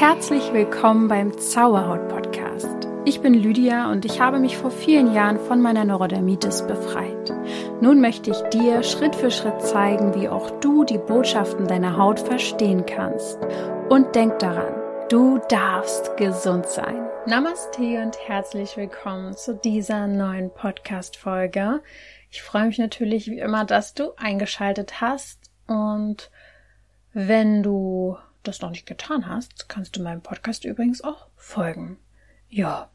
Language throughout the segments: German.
Herzlich willkommen beim Zauberhaut Podcast. Ich bin Lydia und ich habe mich vor vielen Jahren von meiner Neurodermitis befreit. Nun möchte ich dir Schritt für Schritt zeigen, wie auch du die Botschaften deiner Haut verstehen kannst. Und denk daran, du darfst gesund sein. Namaste und herzlich willkommen zu dieser neuen Podcast-Folge. Ich freue mich natürlich wie immer, dass du eingeschaltet hast und wenn du das noch nicht getan hast, kannst du meinem Podcast übrigens auch folgen. Ja,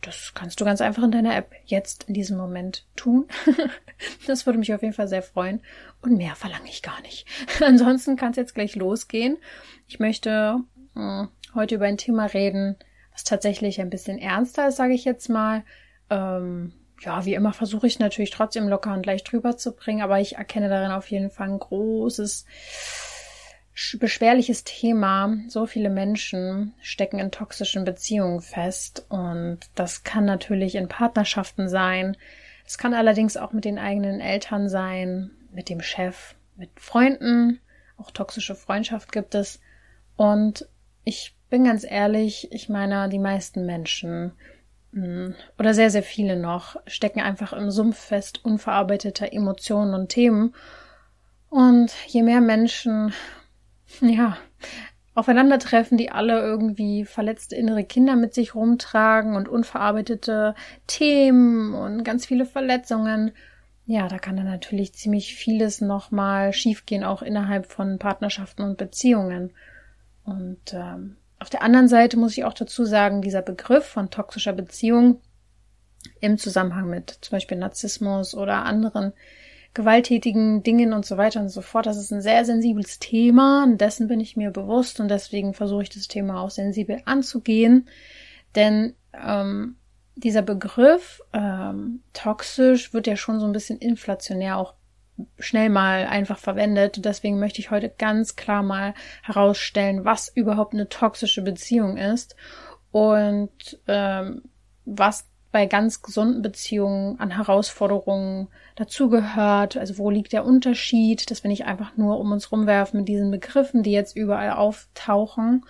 das kannst du ganz einfach in deiner App jetzt in diesem Moment tun. das würde mich auf jeden Fall sehr freuen. Und mehr verlange ich gar nicht. Ansonsten kann es jetzt gleich losgehen. Ich möchte äh, heute über ein Thema reden, was tatsächlich ein bisschen ernster ist, sage ich jetzt mal. Ähm, ja, wie immer versuche ich natürlich trotzdem locker und leicht drüber zu bringen, aber ich erkenne darin auf jeden Fall ein großes beschwerliches Thema. So viele Menschen stecken in toxischen Beziehungen fest und das kann natürlich in Partnerschaften sein. Es kann allerdings auch mit den eigenen Eltern sein, mit dem Chef, mit Freunden. Auch toxische Freundschaft gibt es. Und ich bin ganz ehrlich, ich meine, die meisten Menschen hm, oder sehr, sehr viele noch stecken einfach im Sumpf fest unverarbeiteter Emotionen und Themen. Und je mehr Menschen ja, aufeinandertreffen, die alle irgendwie verletzte innere Kinder mit sich rumtragen und unverarbeitete Themen und ganz viele Verletzungen. Ja, da kann dann natürlich ziemlich vieles nochmal schiefgehen, auch innerhalb von Partnerschaften und Beziehungen. Und ähm, auf der anderen Seite muss ich auch dazu sagen, dieser Begriff von toxischer Beziehung im Zusammenhang mit zum Beispiel Narzissmus oder anderen gewalttätigen Dingen und so weiter und so fort. Das ist ein sehr sensibles Thema und dessen bin ich mir bewusst und deswegen versuche ich das Thema auch sensibel anzugehen. Denn ähm, dieser Begriff ähm, toxisch wird ja schon so ein bisschen inflationär auch schnell mal einfach verwendet. Deswegen möchte ich heute ganz klar mal herausstellen, was überhaupt eine toxische Beziehung ist und ähm, was bei ganz gesunden Beziehungen an Herausforderungen dazugehört. Also wo liegt der Unterschied, dass wir nicht einfach nur um uns rumwerfen mit diesen Begriffen, die jetzt überall auftauchen.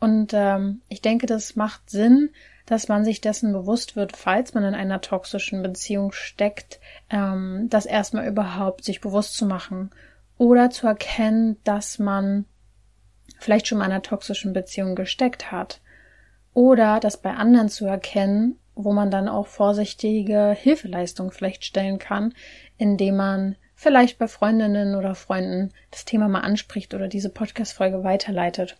Und ähm, ich denke, das macht Sinn, dass man sich dessen bewusst wird, falls man in einer toxischen Beziehung steckt, ähm, das erstmal überhaupt sich bewusst zu machen oder zu erkennen, dass man vielleicht schon mal in einer toxischen Beziehung gesteckt hat oder das bei anderen zu erkennen wo man dann auch vorsichtige Hilfeleistung vielleicht stellen kann, indem man vielleicht bei Freundinnen oder Freunden das Thema mal anspricht oder diese Podcast-Folge weiterleitet.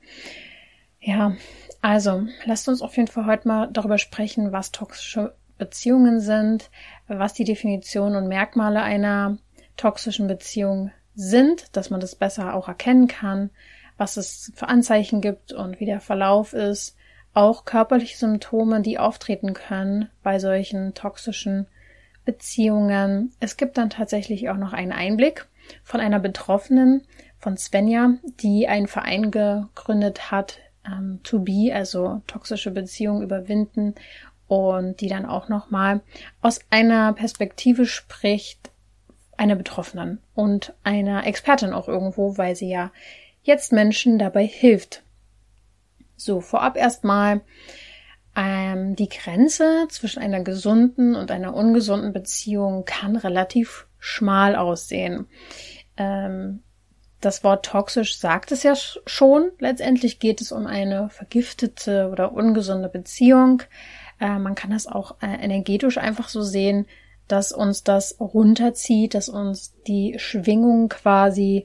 Ja, also lasst uns auf jeden Fall heute mal darüber sprechen, was toxische Beziehungen sind, was die Definition und Merkmale einer toxischen Beziehung sind, dass man das besser auch erkennen kann, was es für Anzeichen gibt und wie der Verlauf ist, auch körperliche Symptome, die auftreten können bei solchen toxischen Beziehungen. Es gibt dann tatsächlich auch noch einen Einblick von einer Betroffenen, von Svenja, die einen Verein gegründet hat, ähm, To Be, also toxische Beziehungen überwinden und die dann auch nochmal aus einer Perspektive spricht, einer Betroffenen und einer Expertin auch irgendwo, weil sie ja jetzt Menschen dabei hilft, so, vorab erstmal ähm, die Grenze zwischen einer gesunden und einer ungesunden Beziehung kann relativ schmal aussehen. Ähm, das Wort toxisch sagt es ja schon. Letztendlich geht es um eine vergiftete oder ungesunde Beziehung. Äh, man kann das auch äh, energetisch einfach so sehen, dass uns das runterzieht, dass uns die Schwingung quasi,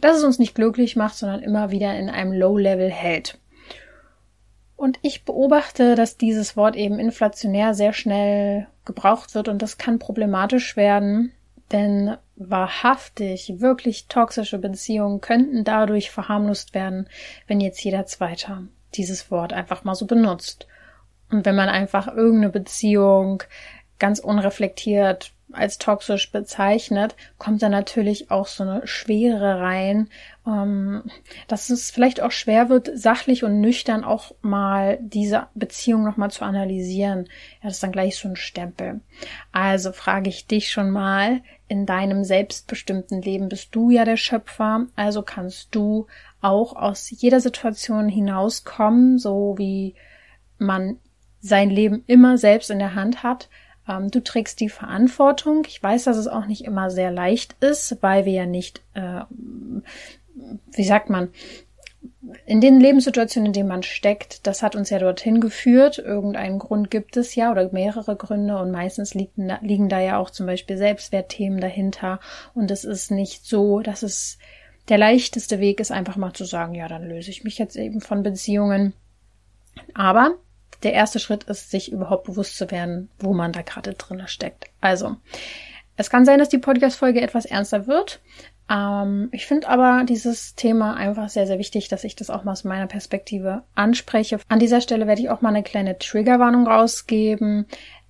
dass es uns nicht glücklich macht, sondern immer wieder in einem Low-Level hält. Und ich beobachte, dass dieses Wort eben inflationär sehr schnell gebraucht wird und das kann problematisch werden, denn wahrhaftig, wirklich toxische Beziehungen könnten dadurch verharmlost werden, wenn jetzt jeder Zweite dieses Wort einfach mal so benutzt. Und wenn man einfach irgendeine Beziehung ganz unreflektiert als toxisch bezeichnet, kommt da natürlich auch so eine Schwere rein, ähm, dass es vielleicht auch schwer wird, sachlich und nüchtern auch mal diese Beziehung nochmal zu analysieren. Ja, das ist dann gleich so ein Stempel. Also frage ich dich schon mal, in deinem selbstbestimmten Leben bist du ja der Schöpfer, also kannst du auch aus jeder Situation hinauskommen, so wie man sein Leben immer selbst in der Hand hat, ähm, du trägst die Verantwortung. Ich weiß, dass es auch nicht immer sehr leicht ist, weil wir ja nicht, äh, wie sagt man, in den Lebenssituationen, in denen man steckt, das hat uns ja dorthin geführt. Irgendeinen Grund gibt es ja oder mehrere Gründe und meistens liegen, liegen da ja auch zum Beispiel Selbstwertthemen dahinter. Und es ist nicht so, dass es der leichteste Weg ist, einfach mal zu sagen, ja, dann löse ich mich jetzt eben von Beziehungen. Aber der erste Schritt ist, sich überhaupt bewusst zu werden, wo man da gerade drin steckt. Also, es kann sein, dass die Podcast-Folge etwas ernster wird. Ähm, ich finde aber dieses Thema einfach sehr, sehr wichtig, dass ich das auch mal aus meiner Perspektive anspreche. An dieser Stelle werde ich auch mal eine kleine Triggerwarnung rausgeben,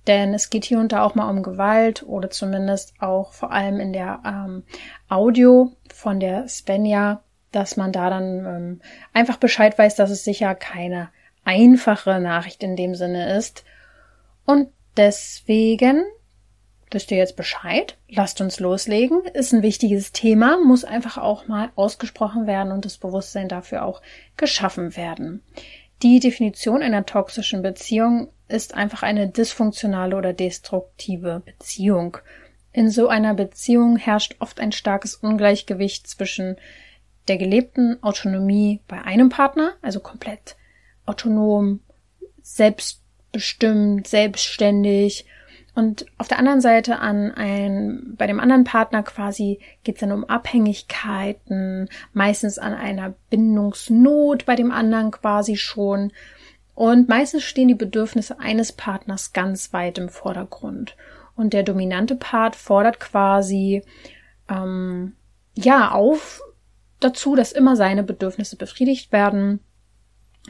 denn es geht hier und da auch mal um Gewalt oder zumindest auch vor allem in der ähm, Audio von der Svenja, dass man da dann ähm, einfach Bescheid weiß, dass es sicher keine einfache Nachricht in dem Sinne ist. Und deswegen wisst ihr jetzt Bescheid. Lasst uns loslegen. Ist ein wichtiges Thema, muss einfach auch mal ausgesprochen werden und das Bewusstsein dafür auch geschaffen werden. Die Definition einer toxischen Beziehung ist einfach eine dysfunktionale oder destruktive Beziehung. In so einer Beziehung herrscht oft ein starkes Ungleichgewicht zwischen der gelebten Autonomie bei einem Partner, also komplett autonom, selbstbestimmt, selbstständig. Und auf der anderen Seite an ein, bei dem anderen Partner quasi geht es dann um Abhängigkeiten, meistens an einer Bindungsnot bei dem anderen quasi schon. Und meistens stehen die Bedürfnisse eines Partners ganz weit im Vordergrund. Und der dominante Part fordert quasi ähm, ja auf dazu, dass immer seine Bedürfnisse befriedigt werden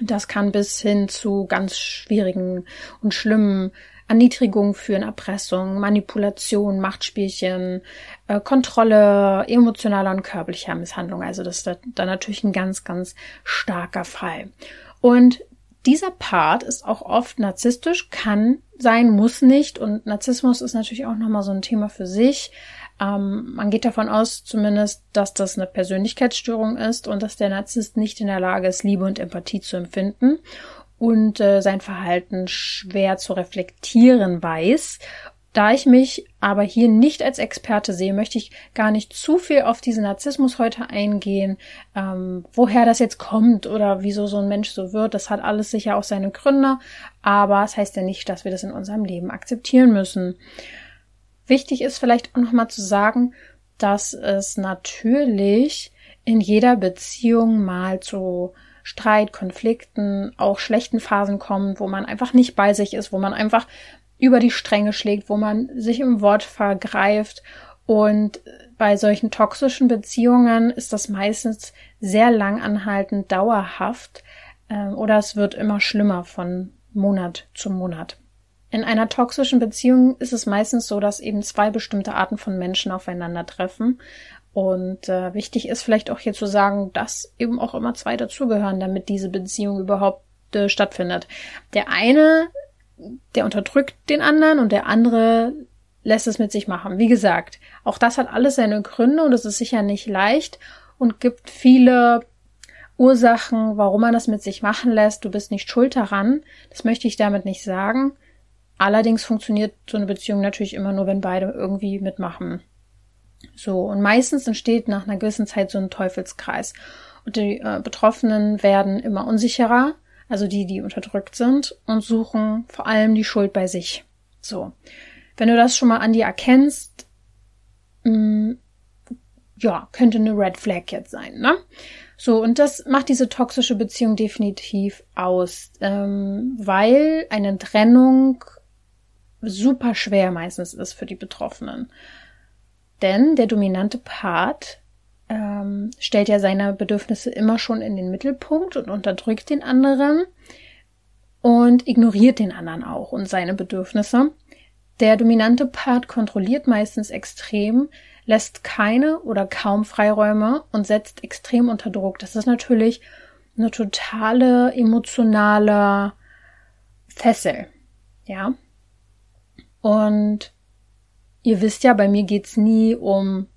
das kann bis hin zu ganz schwierigen und schlimmen Erniedrigungen führen, Erpressung, Manipulation, Machtspielchen, äh, Kontrolle emotionaler und körperlicher Misshandlung. Also das ist da, da natürlich ein ganz, ganz starker Fall. Und dieser Part ist auch oft narzisstisch, kann sein, muss nicht. Und Narzissmus ist natürlich auch nochmal so ein Thema für sich. Ähm, man geht davon aus zumindest, dass das eine Persönlichkeitsstörung ist und dass der Narzisst nicht in der Lage ist, Liebe und Empathie zu empfinden und äh, sein Verhalten schwer zu reflektieren weiß. Da ich mich aber hier nicht als Experte sehe, möchte ich gar nicht zu viel auf diesen Narzissmus heute eingehen, ähm, woher das jetzt kommt oder wieso so ein Mensch so wird. Das hat alles sicher auch seine Gründe, aber es das heißt ja nicht, dass wir das in unserem Leben akzeptieren müssen. Wichtig ist vielleicht auch nochmal zu sagen, dass es natürlich in jeder Beziehung mal zu Streit, Konflikten, auch schlechten Phasen kommt, wo man einfach nicht bei sich ist, wo man einfach über die Stränge schlägt, wo man sich im Wort vergreift. Und bei solchen toxischen Beziehungen ist das meistens sehr lang anhaltend, dauerhaft, äh, oder es wird immer schlimmer von Monat zu Monat. In einer toxischen Beziehung ist es meistens so, dass eben zwei bestimmte Arten von Menschen aufeinandertreffen. Und äh, wichtig ist vielleicht auch hier zu sagen, dass eben auch immer zwei dazugehören, damit diese Beziehung überhaupt äh, stattfindet. Der eine, der unterdrückt den anderen und der andere lässt es mit sich machen. Wie gesagt, auch das hat alles seine Gründe und es ist sicher nicht leicht und gibt viele Ursachen, warum man das mit sich machen lässt. Du bist nicht schuld daran. Das möchte ich damit nicht sagen. Allerdings funktioniert so eine Beziehung natürlich immer nur, wenn beide irgendwie mitmachen. So, und meistens entsteht nach einer gewissen Zeit so ein Teufelskreis. Und die äh, Betroffenen werden immer unsicherer, also die, die unterdrückt sind, und suchen vor allem die Schuld bei sich. So. Wenn du das schon mal an dir erkennst, mh, mm, ja, könnte eine Red Flag jetzt sein, ne? So, und das macht diese toxische Beziehung definitiv aus, ähm, weil eine Trennung super schwer meistens ist für die Betroffenen. Denn der dominante Part ähm, stellt ja seine Bedürfnisse immer schon in den Mittelpunkt und unterdrückt den anderen und ignoriert den anderen auch und seine Bedürfnisse. Der dominante Part kontrolliert meistens extrem, lässt keine oder kaum Freiräume und setzt extrem unter Druck. Das ist natürlich eine totale emotionale Fessel. Ja. Und ihr wisst ja, bei mir geht's nie um,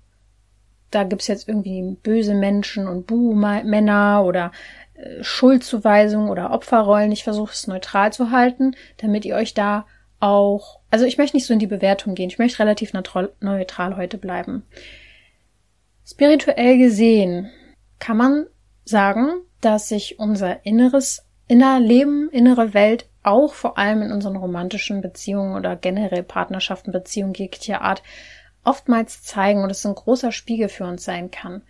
da gibt's jetzt irgendwie böse Menschen und Buh-Männer oder äh, Schuldzuweisungen oder Opferrollen. Ich versuche es neutral zu halten, damit ihr euch da auch, also ich möchte nicht so in die Bewertung gehen, ich möchte relativ neutral heute bleiben. Spirituell gesehen kann man sagen, dass sich unser inneres, inner Leben, innere Welt auch vor allem in unseren romantischen Beziehungen oder generell Partnerschaften, Beziehungen jeglicher Art oftmals zeigen und es ein großer Spiegel für uns sein kann.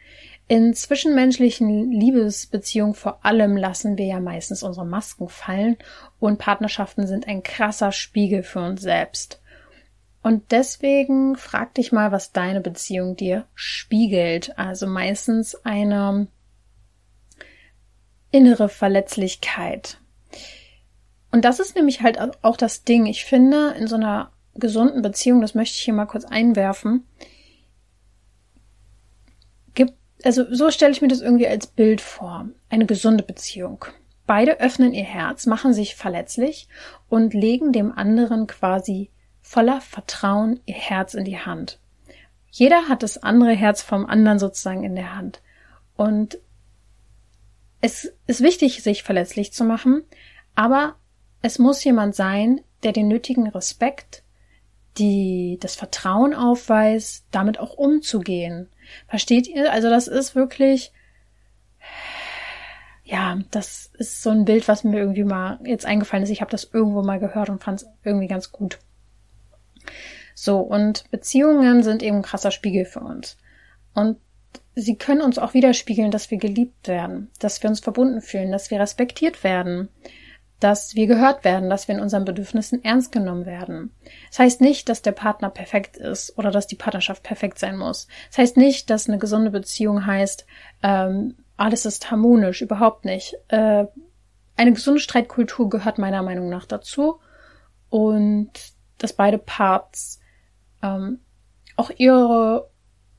In zwischenmenschlichen Liebesbeziehungen vor allem lassen wir ja meistens unsere Masken fallen und Partnerschaften sind ein krasser Spiegel für uns selbst. Und deswegen frag dich mal, was deine Beziehung dir spiegelt. Also meistens eine innere Verletzlichkeit. Und das ist nämlich halt auch das Ding. Ich finde, in so einer gesunden Beziehung, das möchte ich hier mal kurz einwerfen, gibt, also so stelle ich mir das irgendwie als Bild vor. Eine gesunde Beziehung. Beide öffnen ihr Herz, machen sich verletzlich und legen dem anderen quasi voller Vertrauen ihr Herz in die Hand. Jeder hat das andere Herz vom anderen sozusagen in der Hand. Und es ist wichtig, sich verletzlich zu machen, aber es muss jemand sein, der den nötigen Respekt, die das Vertrauen aufweist, damit auch umzugehen. Versteht ihr? Also das ist wirklich, ja, das ist so ein Bild, was mir irgendwie mal jetzt eingefallen ist. Ich habe das irgendwo mal gehört und fand es irgendwie ganz gut. So, und Beziehungen sind eben ein krasser Spiegel für uns. Und sie können uns auch widerspiegeln, dass wir geliebt werden, dass wir uns verbunden fühlen, dass wir respektiert werden, dass wir gehört werden, dass wir in unseren Bedürfnissen ernst genommen werden. Das heißt nicht, dass der Partner perfekt ist oder dass die Partnerschaft perfekt sein muss. Das heißt nicht, dass eine gesunde Beziehung heißt, ähm, alles ist harmonisch, überhaupt nicht. Äh, eine gesunde Streitkultur gehört meiner Meinung nach dazu und dass beide Parts ähm, auch ihre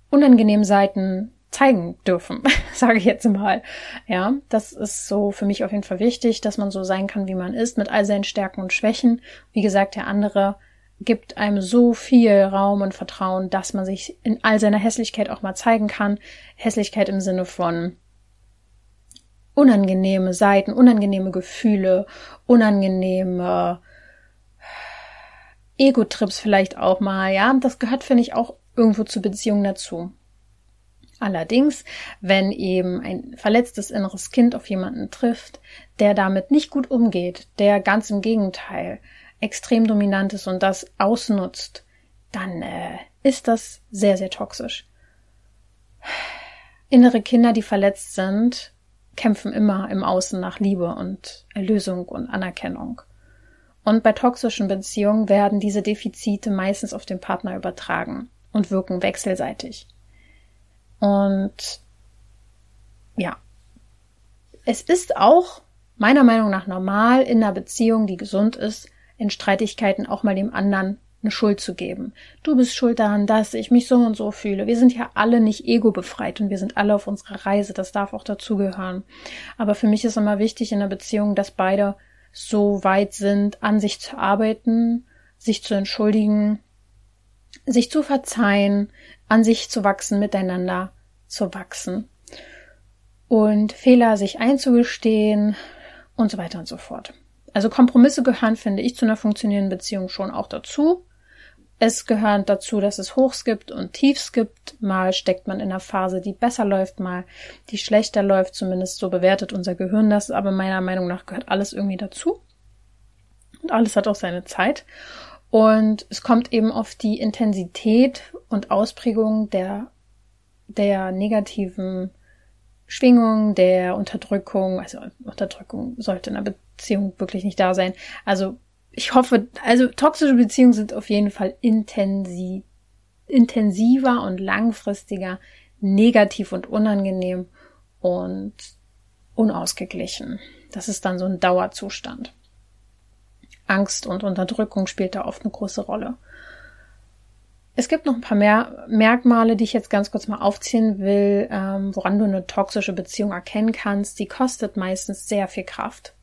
unangenehmen Seiten zeigen dürfen, sage ich jetzt mal. Ja, das ist so für mich auf jeden Fall wichtig, dass man so sein kann, wie man ist, mit all seinen Stärken und Schwächen. Wie gesagt, der andere gibt einem so viel Raum und Vertrauen, dass man sich in all seiner Hässlichkeit auch mal zeigen kann. Hässlichkeit im Sinne von unangenehme Seiten, unangenehme Gefühle, unangenehme Ego-Trips vielleicht auch mal, ja. Das gehört, finde ich, auch irgendwo zur Beziehung dazu. Allerdings, wenn eben ein verletztes inneres Kind auf jemanden trifft, der damit nicht gut umgeht, der ganz im Gegenteil extrem dominant ist und das ausnutzt, dann äh, ist das sehr, sehr toxisch. Innere Kinder, die verletzt sind, kämpfen immer im Außen nach Liebe und Erlösung und Anerkennung. Und bei toxischen Beziehungen werden diese Defizite meistens auf den Partner übertragen und wirken wechselseitig. Und ja, es ist auch meiner Meinung nach normal in einer Beziehung, die gesund ist, in Streitigkeiten auch mal dem anderen eine Schuld zu geben. Du bist schuld daran, dass ich mich so und so fühle. Wir sind ja alle nicht ego befreit und wir sind alle auf unserer Reise. Das darf auch dazugehören. Aber für mich ist immer wichtig in einer Beziehung, dass beide so weit sind, an sich zu arbeiten, sich zu entschuldigen, sich zu verzeihen, an sich zu wachsen, miteinander zu wachsen und Fehler sich einzugestehen und so weiter und so fort. Also Kompromisse gehören, finde ich, zu einer funktionierenden Beziehung schon auch dazu. Es gehört dazu, dass es Hochs gibt und Tiefs gibt. Mal steckt man in einer Phase, die besser läuft, mal die schlechter läuft. Zumindest so bewertet unser Gehirn das. Aber meiner Meinung nach gehört alles irgendwie dazu. Und alles hat auch seine Zeit. Und es kommt eben auf die Intensität und Ausprägung der, der negativen Schwingung, der Unterdrückung, also Unterdrückung sollte in einer Beziehung wirklich nicht da sein. Also ich hoffe, also toxische Beziehungen sind auf jeden Fall intensiv, intensiver und langfristiger, negativ und unangenehm und unausgeglichen. Das ist dann so ein Dauerzustand. Angst und Unterdrückung spielt da oft eine große Rolle. Es gibt noch ein paar mehr Merkmale, die ich jetzt ganz kurz mal aufziehen will, ähm, woran du eine toxische Beziehung erkennen kannst. Sie kostet meistens sehr viel Kraft.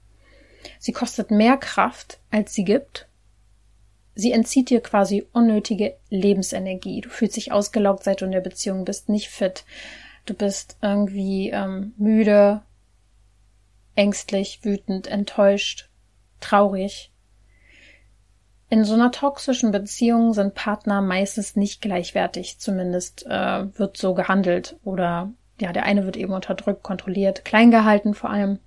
Sie kostet mehr Kraft, als sie gibt. Sie entzieht dir quasi unnötige Lebensenergie. Du fühlst dich ausgelaugt, seit du in der Beziehung bist, nicht fit. Du bist irgendwie ähm, müde, ängstlich, wütend, enttäuscht, traurig. In so einer toxischen Beziehung sind Partner meistens nicht gleichwertig, zumindest äh, wird so gehandelt oder ja, der eine wird eben unterdrückt, kontrolliert, klein gehalten vor allem.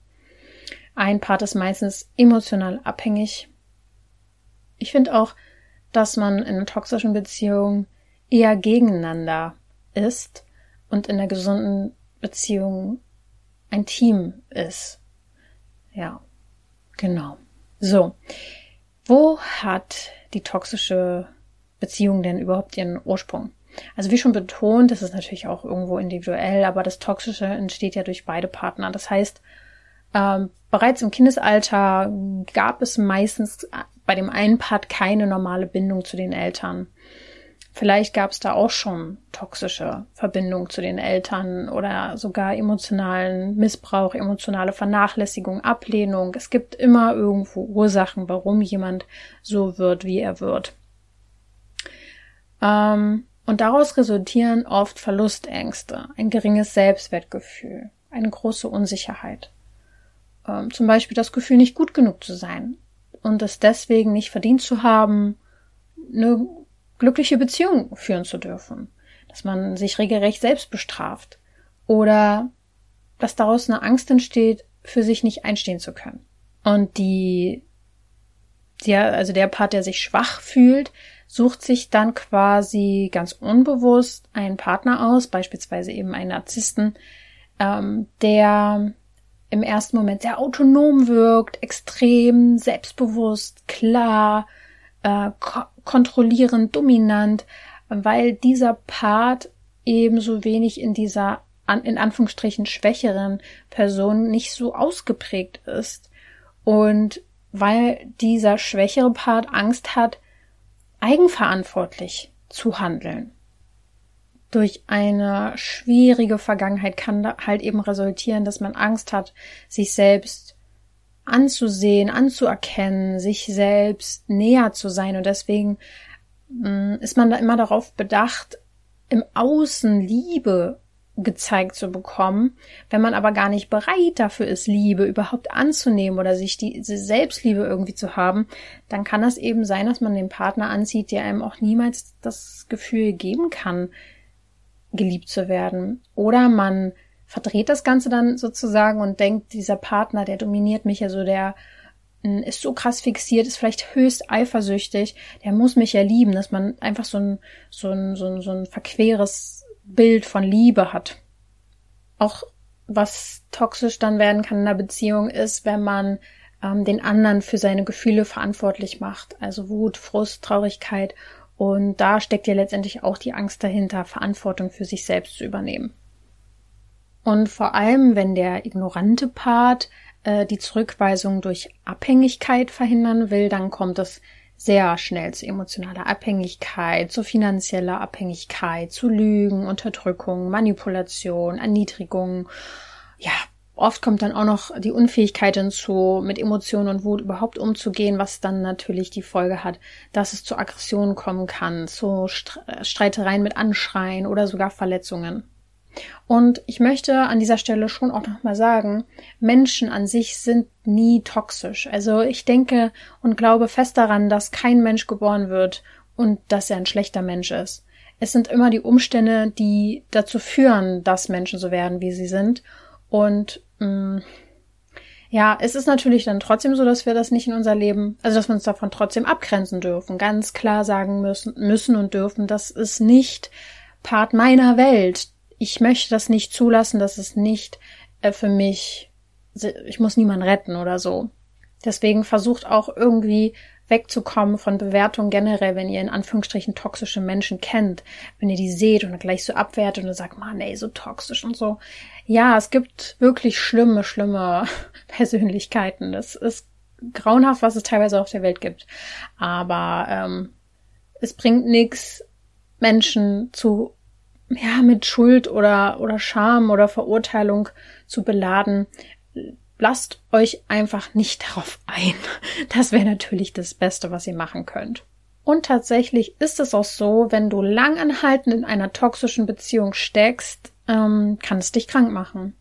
Ein Part ist meistens emotional abhängig. Ich finde auch, dass man in einer toxischen Beziehung eher gegeneinander ist und in einer gesunden Beziehung ein Team ist. Ja, genau. So. Wo hat die toxische Beziehung denn überhaupt ihren Ursprung? Also wie schon betont, das ist natürlich auch irgendwo individuell, aber das Toxische entsteht ja durch beide Partner. Das heißt, ähm, bereits im Kindesalter gab es meistens bei dem einen Part keine normale Bindung zu den Eltern. Vielleicht gab es da auch schon toxische Verbindung zu den Eltern oder sogar emotionalen Missbrauch, emotionale Vernachlässigung, Ablehnung. Es gibt immer irgendwo Ursachen, warum jemand so wird, wie er wird. Ähm, und daraus resultieren oft Verlustängste, ein geringes Selbstwertgefühl, eine große Unsicherheit. Ähm, zum Beispiel das Gefühl, nicht gut genug zu sein und es deswegen nicht verdient zu haben, eine glückliche Beziehung führen zu dürfen, dass man sich regelrecht selbst bestraft oder dass daraus eine Angst entsteht, für sich nicht einstehen zu können. Und die, der, also der Part, der sich schwach fühlt, sucht sich dann quasi ganz unbewusst einen Partner aus, beispielsweise eben einen Narzissten, ähm, der im ersten Moment sehr autonom wirkt, extrem selbstbewusst, klar, äh, kontrollierend, dominant, weil dieser Part ebenso wenig in dieser in Anführungsstrichen schwächeren Person nicht so ausgeprägt ist und weil dieser schwächere Part Angst hat, eigenverantwortlich zu handeln. Durch eine schwierige Vergangenheit kann halt eben resultieren, dass man Angst hat, sich selbst anzusehen, anzuerkennen, sich selbst näher zu sein. Und deswegen mm, ist man da immer darauf bedacht, im Außen Liebe gezeigt zu bekommen. Wenn man aber gar nicht bereit dafür ist, Liebe überhaupt anzunehmen oder sich diese Selbstliebe irgendwie zu haben, dann kann das eben sein, dass man den Partner anzieht, der einem auch niemals das Gefühl geben kann, geliebt zu werden. Oder man verdreht das Ganze dann sozusagen und denkt, dieser Partner, der dominiert mich, also der hm, ist so krass fixiert, ist vielleicht höchst eifersüchtig, der muss mich ja lieben, dass man einfach so ein, so ein, so ein, so ein verqueres Bild von Liebe hat. Auch was toxisch dann werden kann in einer Beziehung ist, wenn man ähm, den anderen für seine Gefühle verantwortlich macht, also Wut, Frust, Traurigkeit. Und da steckt ja letztendlich auch die Angst dahinter, Verantwortung für sich selbst zu übernehmen. Und vor allem, wenn der ignorante Part äh, die Zurückweisung durch Abhängigkeit verhindern will, dann kommt es sehr schnell zu emotionaler Abhängigkeit, zu finanzieller Abhängigkeit, zu Lügen, Unterdrückung, Manipulation, Erniedrigung. Ja, oft kommt dann auch noch die Unfähigkeit hinzu, mit Emotionen und Wut überhaupt umzugehen, was dann natürlich die Folge hat, dass es zu Aggressionen kommen kann, zu Streitereien mit Anschreien oder sogar Verletzungen. Und ich möchte an dieser Stelle schon auch nochmal sagen, Menschen an sich sind nie toxisch. Also ich denke und glaube fest daran, dass kein Mensch geboren wird und dass er ein schlechter Mensch ist. Es sind immer die Umstände, die dazu führen, dass Menschen so werden, wie sie sind. Und mh, mm, ja, es ist natürlich dann trotzdem so, dass wir das nicht in unser Leben, also dass wir uns davon trotzdem abgrenzen dürfen, ganz klar sagen müssen, müssen und dürfen, das ist nicht Part meiner Welt ich möchte das nicht zulassen, dass es nicht äh, für mich, ich muss niemanden retten oder so. Deswegen versucht auch irgendwie wegzukommen von Bewertungen generell, wenn ihr in Anführungsstrichen toxische Menschen kennt, wenn ihr die seht und gleich so abwertet und sagt, man, ey, so toxisch und so. Ja, es gibt wirklich schlimme, schlimme Persönlichkeiten. Das ist grauenhaft, was es teilweise auf der Welt gibt. Aber ähm, es bringt nichts, Menschen zu ja mit Schuld oder oder Scham oder Verurteilung zu beladen. Lasst euch einfach nicht darauf ein. Das wäre natürlich das Beste, was ihr machen könnt. Und tatsächlich ist es auch so, wenn du langanhaltend in einer toxischen Beziehung steckst, ähm, kann es dich krank machen.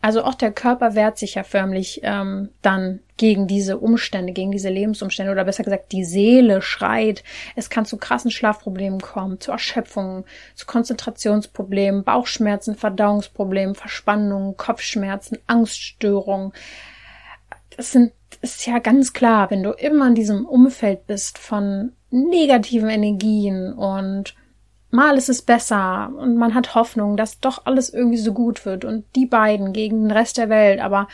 Also auch der Körper wehrt sich ja förmlich ähm, dann gegen diese Umstände, gegen diese Lebensumstände oder besser gesagt die Seele schreit. Es kann zu krassen Schlafproblemen kommen, zu Erschöpfungen, zu Konzentrationsproblemen, Bauchschmerzen, Verdauungsproblemen, Verspannungen, Kopfschmerzen, Angststörungen. Das sind ist ja ganz klar, wenn du immer in diesem Umfeld bist von negativen Energien und mal ist es besser und man hat Hoffnung, dass doch alles irgendwie so gut wird und die beiden gegen den Rest der Welt, aber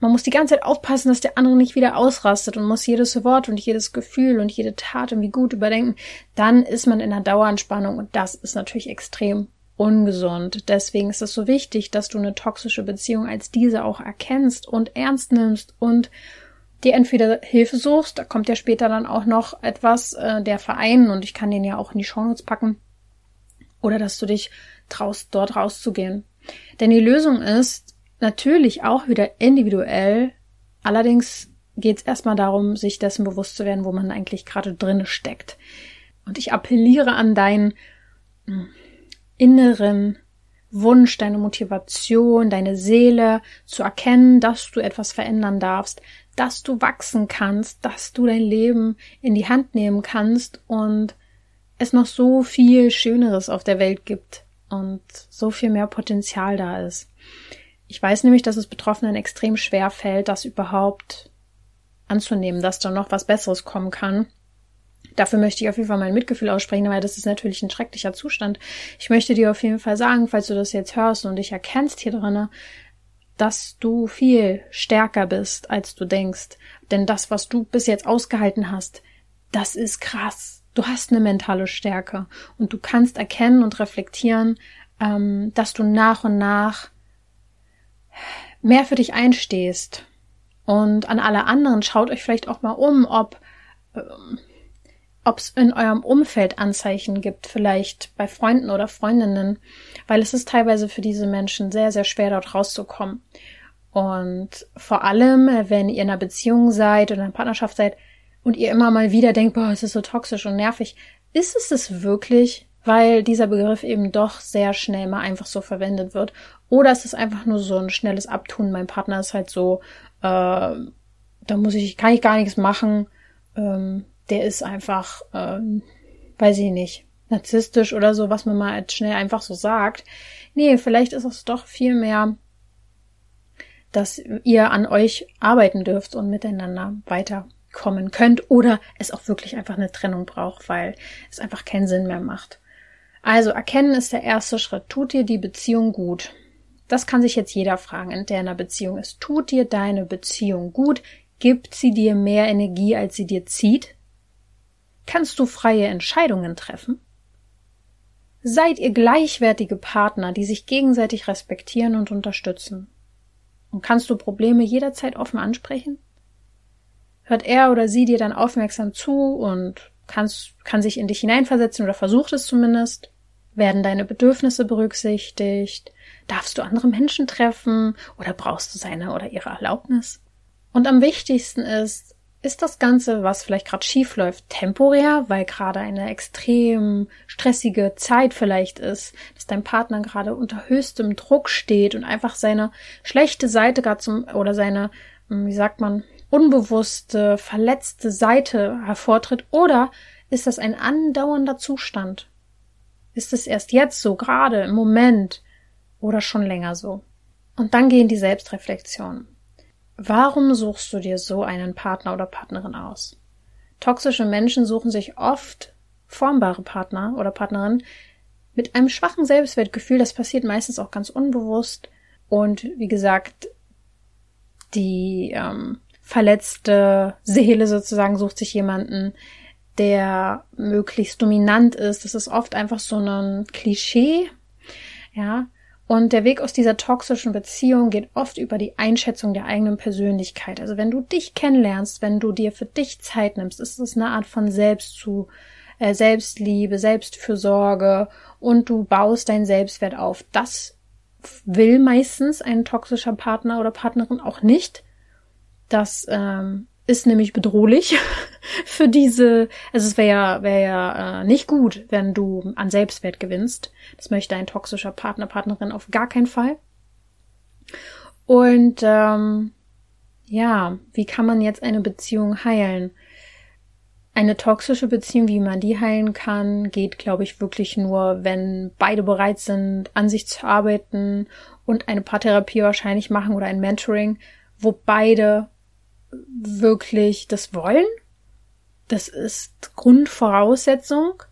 man muss die ganze Zeit aufpassen, dass der andere nicht wieder ausrastet und muss jedes Wort und jedes Gefühl und jede Tat irgendwie gut überdenken, dann ist man in einer Daueranspannung und das ist natürlich extrem ungesund. Deswegen ist es so wichtig, dass du eine toxische Beziehung als diese auch erkennst und ernst nimmst und dir entweder Hilfe suchst, da kommt ja später dann auch noch etwas, äh, der Verein, und ich kann den ja auch in die Shownotes packen, oder dass du dich traust, dort rauszugehen. Denn die Lösung ist natürlich auch wieder individuell, allerdings geht es erstmal darum, sich dessen bewusst zu werden, wo man eigentlich gerade drin steckt. Und ich appelliere an deinen hm, inneren Wunsch, deine Motivation, deine Seele zu erkennen, dass du etwas verändern darfst, dass du wachsen kannst, dass du dein Leben in die Hand nehmen kannst und es noch so viel Schöneres auf der Welt gibt und so viel mehr Potenzial da ist. Ich weiß nämlich, dass es Betroffenen extrem schwer fällt, das überhaupt anzunehmen, dass da noch was Besseres kommen kann. Dafür möchte ich auf jeden Fall mein Mitgefühl aussprechen, weil das ist natürlich ein schrecklicher Zustand. Ich möchte dir auf jeden Fall sagen, falls du das jetzt hörst und dich erkennst hier drinnen, dass du viel stärker bist, als du denkst. Denn das, was du bis jetzt ausgehalten hast, das ist krass. Du hast eine mentale Stärke und du kannst erkennen und reflektieren, ähm, dass du nach und nach mehr für dich einstehst. Und an alle anderen schaut euch vielleicht auch mal um, ob ähm, ob es in eurem Umfeld Anzeichen gibt, vielleicht bei Freunden oder Freundinnen, weil es ist teilweise für diese Menschen sehr, sehr schwer, dort rauszukommen. Und vor allem, wenn ihr in einer Beziehung seid oder in einer Partnerschaft seid und ihr immer mal wieder denkt, boah, es ist so toxisch und nervig, ist es es wirklich, weil dieser Begriff eben doch sehr schnell mal einfach so verwendet wird. Oder ist es einfach nur so ein schnelles Abtun, mein Partner ist halt so, äh, da muss ich, kann ich gar nichts machen, ähm, der ist einfach, ähm, weiß ich nicht, narzisstisch oder so, was man mal schnell einfach so sagt. Nee, vielleicht ist es doch viel mehr, dass ihr an euch arbeiten dürft und miteinander weiterkommen könnt oder es auch wirklich einfach eine Trennung braucht, weil es einfach keinen Sinn mehr macht. Also erkennen ist der erste Schritt. Tut dir die Beziehung gut? Das kann sich jetzt jeder fragen, in der einer Beziehung ist. Tut dir deine Beziehung gut? Gibt sie dir mehr Energie, als sie dir zieht? Kannst du freie Entscheidungen treffen? Seid ihr gleichwertige Partner, die sich gegenseitig respektieren und unterstützen? Und kannst du Probleme jederzeit offen ansprechen? Hört er oder sie dir dann aufmerksam zu und kannst, kann sich in dich hineinversetzen oder versucht es zumindest? Werden deine Bedürfnisse berücksichtigt? Darfst du andere Menschen treffen oder brauchst du seine oder ihre Erlaubnis? Und am wichtigsten ist, ist das Ganze, was vielleicht gerade schief läuft, temporär, weil gerade eine extrem stressige Zeit vielleicht ist, dass dein Partner gerade unter höchstem Druck steht und einfach seine schlechte Seite gerade zum oder seine, hm, wie sagt man, unbewusste, verletzte Seite hervortritt oder ist das ein andauernder Zustand? Ist es erst jetzt so, gerade im Moment oder schon länger so? Und dann gehen die Selbstreflexionen. Warum suchst du dir so einen Partner oder Partnerin aus? Toxische Menschen suchen sich oft formbare Partner oder Partnerin mit einem schwachen Selbstwertgefühl. Das passiert meistens auch ganz unbewusst. Und wie gesagt, die ähm, verletzte Seele sozusagen sucht sich jemanden, der möglichst dominant ist. Das ist oft einfach so ein Klischee, ja. Und der Weg aus dieser toxischen Beziehung geht oft über die Einschätzung der eigenen Persönlichkeit. Also wenn du dich kennenlernst, wenn du dir für dich Zeit nimmst, ist es eine Art von Selbst zu äh, Selbstliebe, Selbstfürsorge und du baust deinen Selbstwert auf. Das will meistens ein toxischer Partner oder Partnerin auch nicht. Das ähm, ist nämlich bedrohlich für diese, also es wäre ja, wäre ja äh, nicht gut, wenn du an Selbstwert gewinnst. Das möchte ein toxischer Partner, Partnerin auf gar keinen Fall. Und ähm, ja, wie kann man jetzt eine Beziehung heilen? Eine toxische Beziehung, wie man die heilen kann, geht, glaube ich, wirklich nur, wenn beide bereit sind, an sich zu arbeiten und eine Paartherapie wahrscheinlich machen oder ein Mentoring, wo beide wirklich das wollen. Das ist Grundvoraussetzung.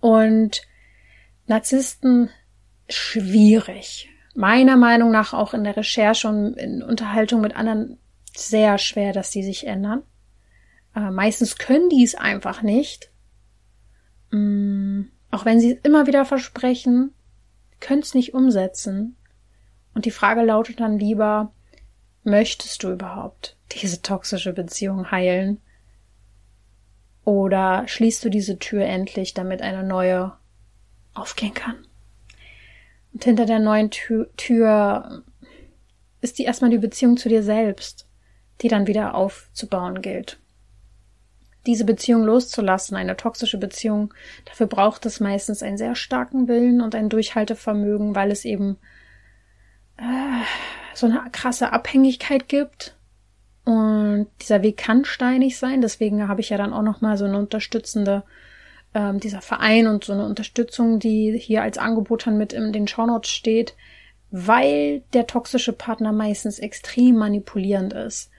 Und Narzissten schwierig. Meiner Meinung nach auch in der Recherche und in Unterhaltung mit anderen sehr schwer, dass die sich ändern. Äh, meistens können die es einfach nicht. Mm, auch wenn sie es immer wieder versprechen, können es nicht umsetzen. Und die Frage lautet dann lieber, möchtest du überhaupt? diese toxische Beziehung heilen? Oder schließt du diese Tür endlich, damit eine neue aufgehen kann? Und hinter der neuen Tür, Tür ist die erstmal die Beziehung zu dir selbst, die dann wieder aufzubauen gilt. Diese Beziehung loszulassen, eine toxische Beziehung, dafür braucht es meistens einen sehr starken Willen und ein Durchhaltevermögen, weil es eben äh, so eine krasse Abhängigkeit gibt. Und dieser Weg kann steinig sein, deswegen habe ich ja dann auch nochmal so eine unterstützende, ähm, dieser Verein und so eine Unterstützung, die hier als Angebot dann mit in den Shownotes steht, weil der toxische Partner meistens extrem manipulierend ist.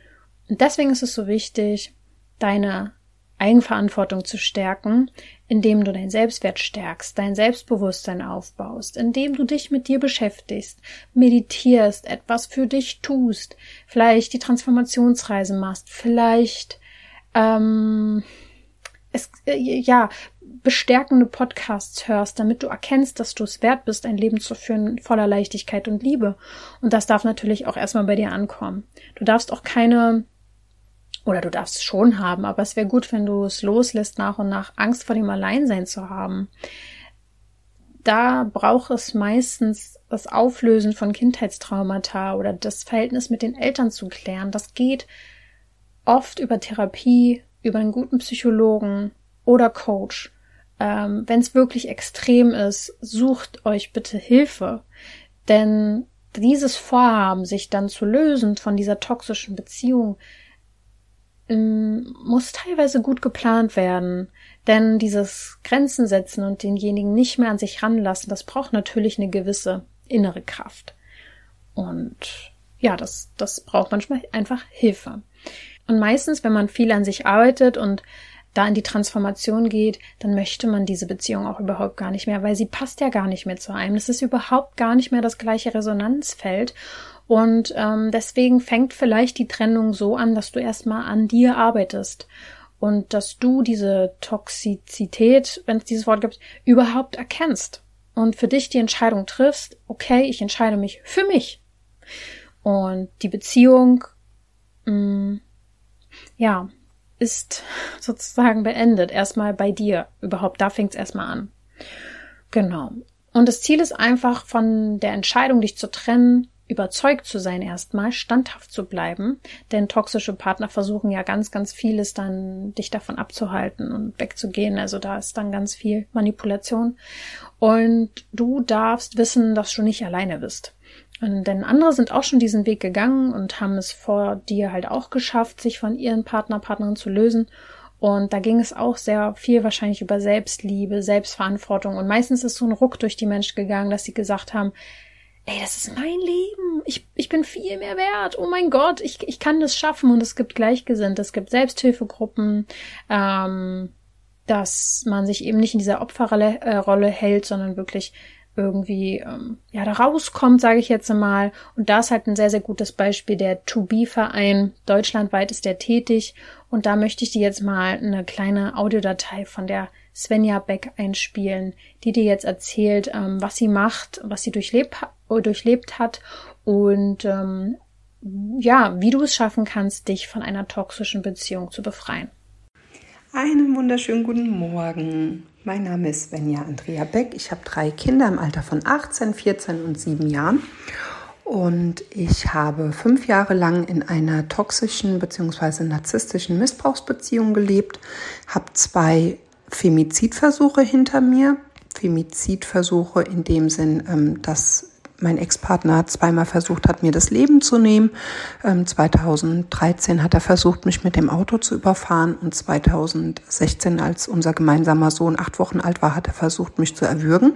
Und deswegen ist es so wichtig, deine Eigenverantwortung zu stärken, indem du dein Selbstwert stärkst, dein Selbstbewusstsein aufbaust, indem du dich mit dir beschäftigst, meditierst, etwas für dich tust, vielleicht die Transformationsreise machst, vielleicht ähm, es, äh, ja bestärkende Podcasts hörst, damit du erkennst, dass du es wert bist, ein Leben zu führen voller Leichtigkeit und Liebe. Und das darf natürlich auch erstmal bei dir ankommen. Du darfst auch keine oder du darfst es schon haben, aber es wäre gut, wenn du es loslässt, nach und nach Angst vor dem Alleinsein zu haben. Da braucht es meistens das Auflösen von Kindheitstraumata oder das Verhältnis mit den Eltern zu klären. Das geht oft über Therapie, über einen guten Psychologen oder Coach. Ähm, wenn es wirklich extrem ist, sucht euch bitte Hilfe. Denn dieses Vorhaben, sich dann zu lösen von dieser toxischen Beziehung, muss teilweise gut geplant werden. Denn dieses Grenzen setzen und denjenigen nicht mehr an sich ranlassen, das braucht natürlich eine gewisse innere Kraft. Und ja, das, das braucht manchmal einfach Hilfe. Und meistens, wenn man viel an sich arbeitet und da in die Transformation geht, dann möchte man diese Beziehung auch überhaupt gar nicht mehr, weil sie passt ja gar nicht mehr zu einem. Es ist überhaupt gar nicht mehr das gleiche Resonanzfeld. Und ähm, deswegen fängt vielleicht die Trennung so an, dass du erstmal an dir arbeitest und dass du diese Toxizität, wenn es dieses Wort gibt, überhaupt erkennst und für dich die Entscheidung triffst, okay, ich entscheide mich für mich. Und die Beziehung, mh, mm, ja, ist sozusagen beendet. Erstmal bei dir. Überhaupt, da fängt es erstmal an. Genau. Und das Ziel ist einfach von der Entscheidung, dich zu trennen, überzeugt zu sein erstmal, standhaft zu bleiben, denn toxische Partner versuchen ja ganz, ganz vieles dann, dich davon abzuhalten und wegzugehen. Also da ist dann ganz viel Manipulation. Und du darfst wissen, dass du nicht alleine bist. Und denn andere sind auch schon diesen Weg gegangen und haben es vor dir halt auch geschafft, sich von ihren Partner, Partnerin zu lösen. Und da ging es auch sehr viel wahrscheinlich über Selbstliebe, Selbstverantwortung. Und meistens ist so ein Ruck durch die Menschen gegangen, dass sie gesagt haben, ey, das ist mein Leben. Ich, ich bin viel mehr wert. Oh mein Gott, ich, ich kann das schaffen. Und es gibt Gleichgesinnte, es gibt Selbsthilfegruppen, ähm, dass man sich eben nicht in dieser Opferrolle äh, hält, sondern wirklich irgendwie ähm, ja da rauskommt, sage ich jetzt mal. Und da ist halt ein sehr, sehr gutes Beispiel der To-Be-Verein. Deutschlandweit ist der tätig. Und da möchte ich dir jetzt mal eine kleine Audiodatei von der Svenja Beck einspielen, die dir jetzt erzählt, ähm, was sie macht, was sie durchlebt, durchlebt hat und ähm, ja, wie du es schaffen kannst, dich von einer toxischen Beziehung zu befreien. Einen wunderschönen guten Morgen. Mein Name ist Svenja Andrea Beck. Ich habe drei Kinder im Alter von 18, 14 und 7 Jahren. Und ich habe fünf Jahre lang in einer toxischen bzw. narzisstischen Missbrauchsbeziehung gelebt, habe zwei Femizidversuche hinter mir. Femizidversuche in dem Sinn, ähm, dass mein Ex-Partner zweimal versucht hat, mir das Leben zu nehmen. 2013 ähm, hat er versucht, mich mit dem Auto zu überfahren und 2016, als unser gemeinsamer Sohn acht Wochen alt war, hat er versucht, mich zu erwürgen.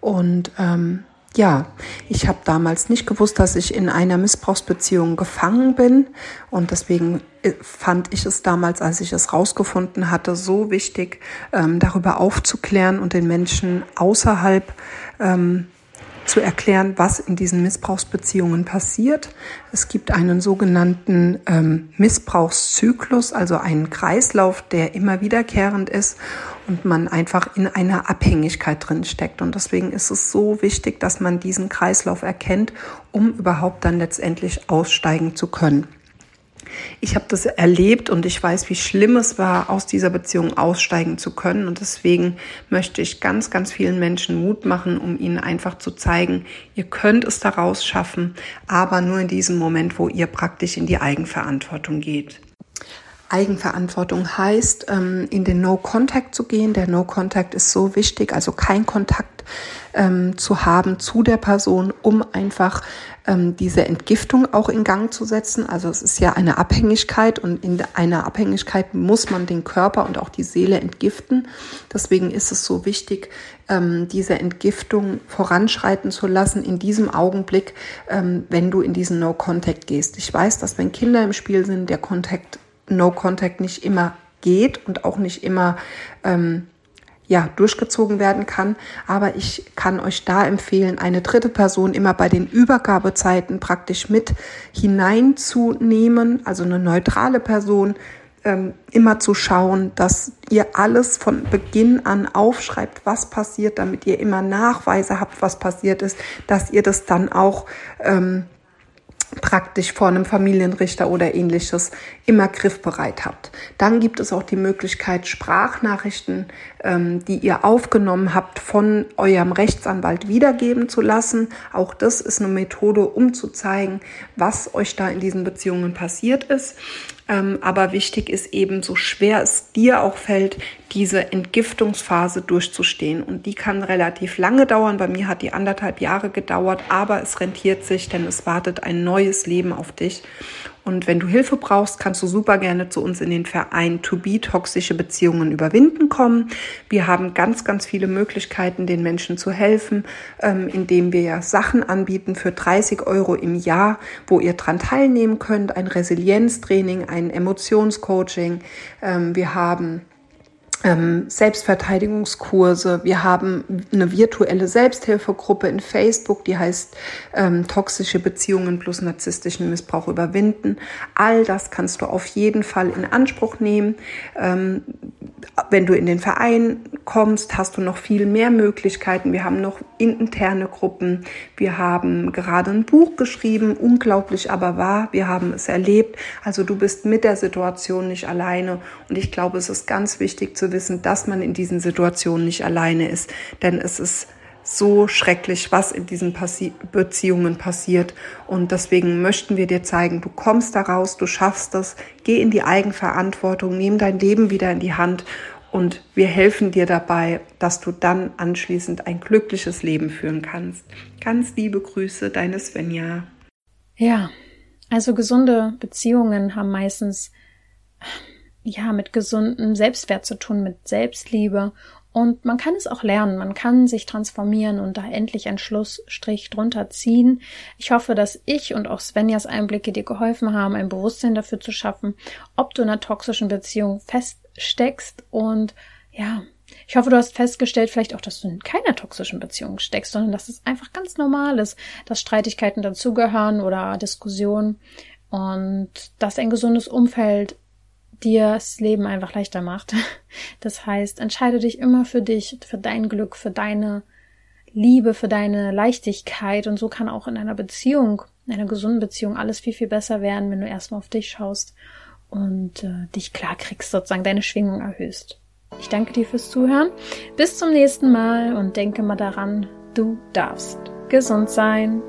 Und ähm, ja, ich habe damals nicht gewusst, dass ich in einer Missbrauchsbeziehung gefangen bin und deswegen äh, fand ich es damals, als ich es rausgefunden hatte, so wichtig, ähm, darüber aufzuklären und den Menschen außerhalb ähm, zu erklären, was in diesen Missbrauchsbeziehungen passiert. Es gibt einen sogenannten ähm, Missbrauchszyklus, also einen Kreislauf, der immer wiederkehrend ist und man einfach in einer Abhängigkeit drin steckt. Und deswegen ist es so wichtig, dass man diesen Kreislauf erkennt, um überhaupt dann letztendlich aussteigen zu können. Ich habe das erlebt und ich weiß, wie schlimm es war, aus dieser Beziehung aussteigen zu können. Und deswegen möchte ich ganz, ganz vielen Menschen Mut machen, um ihnen einfach zu zeigen, ihr könnt es daraus schaffen, aber nur in diesem Moment, wo ihr praktisch in die Eigenverantwortung geht. Eigenverantwortung heißt, ähm, in den No-Contact zu gehen. Der No-Contact ist so wichtig, also kein Kontakt ähm, zu haben zu der Person, um einfach ähm, diese Entgiftung auch in Gang zu setzen. Also es ist ja eine Abhängigkeit und in einer Abhängigkeit muss man den Körper und auch die Seele entgiften. Deswegen ist es so wichtig, diese Entgiftung voranschreiten zu lassen in diesem Augenblick, wenn du in diesen No-Contact gehst. Ich weiß, dass wenn Kinder im Spiel sind, der Contact nicht immer geht und auch nicht immer ähm, ja, durchgezogen werden kann. Aber ich kann euch da empfehlen, eine dritte Person immer bei den Übergabezeiten praktisch mit hineinzunehmen, also eine neutrale Person, ähm, immer zu schauen, dass ihr alles von Beginn an aufschreibt, was passiert, damit ihr immer Nachweise habt, was passiert ist, dass ihr das dann auch ähm, praktisch vor einem Familienrichter oder ähnliches immer griffbereit habt. Dann gibt es auch die Möglichkeit, Sprachnachrichten, ähm, die ihr aufgenommen habt, von eurem Rechtsanwalt wiedergeben zu lassen. Auch das ist eine Methode, um zu zeigen, was euch da in diesen Beziehungen passiert ist. Ähm, aber wichtig ist eben, so schwer es dir auch fällt, diese Entgiftungsphase durchzustehen. Und die kann relativ lange dauern. Bei mir hat die anderthalb Jahre gedauert, aber es rentiert sich, denn es wartet ein neues Leben auf dich. Und wenn du Hilfe brauchst, kannst du super gerne zu uns in den Verein To Be Toxische Beziehungen überwinden kommen. Wir haben ganz, ganz viele Möglichkeiten, den Menschen zu helfen, ähm, indem wir ja Sachen anbieten für 30 Euro im Jahr, wo ihr dran teilnehmen könnt. Ein Resilienztraining, ein Emotionscoaching. Ähm, wir haben Selbstverteidigungskurse. Wir haben eine virtuelle Selbsthilfegruppe in Facebook, die heißt ähm, Toxische Beziehungen plus narzisstischen Missbrauch überwinden. All das kannst du auf jeden Fall in Anspruch nehmen. Ähm, wenn du in den Verein kommst, hast du noch viel mehr Möglichkeiten. Wir haben noch interne Gruppen. Wir haben gerade ein Buch geschrieben, unglaublich aber wahr. Wir haben es erlebt. Also du bist mit der Situation nicht alleine. Und ich glaube, es ist ganz wichtig zu wissen, dass man in diesen Situationen nicht alleine ist. Denn es ist so schrecklich, was in diesen Passi Beziehungen passiert. Und deswegen möchten wir dir zeigen, du kommst daraus, du schaffst das, geh in die Eigenverantwortung, nimm dein Leben wieder in die Hand und wir helfen dir dabei, dass du dann anschließend ein glückliches Leben führen kannst. Ganz liebe Grüße, deine Svenja. Ja, also gesunde Beziehungen haben meistens ja mit gesundem Selbstwert zu tun, mit Selbstliebe. Und man kann es auch lernen, man kann sich transformieren und da endlich einen Schlussstrich drunter ziehen. Ich hoffe, dass ich und auch Svenjas Einblicke dir geholfen haben, ein Bewusstsein dafür zu schaffen, ob du in einer toxischen Beziehung feststeckst. Und ja, ich hoffe, du hast festgestellt, vielleicht auch, dass du in keiner toxischen Beziehung steckst, sondern dass es einfach ganz normal ist, dass Streitigkeiten dazugehören oder Diskussionen und dass ein gesundes Umfeld dir das Leben einfach leichter macht. Das heißt, entscheide dich immer für dich, für dein Glück, für deine Liebe, für deine Leichtigkeit und so kann auch in einer Beziehung, in einer gesunden Beziehung alles viel, viel besser werden, wenn du erstmal auf dich schaust und äh, dich klar kriegst, sozusagen deine Schwingung erhöhst. Ich danke dir fürs Zuhören. Bis zum nächsten Mal und denke mal daran, du darfst gesund sein.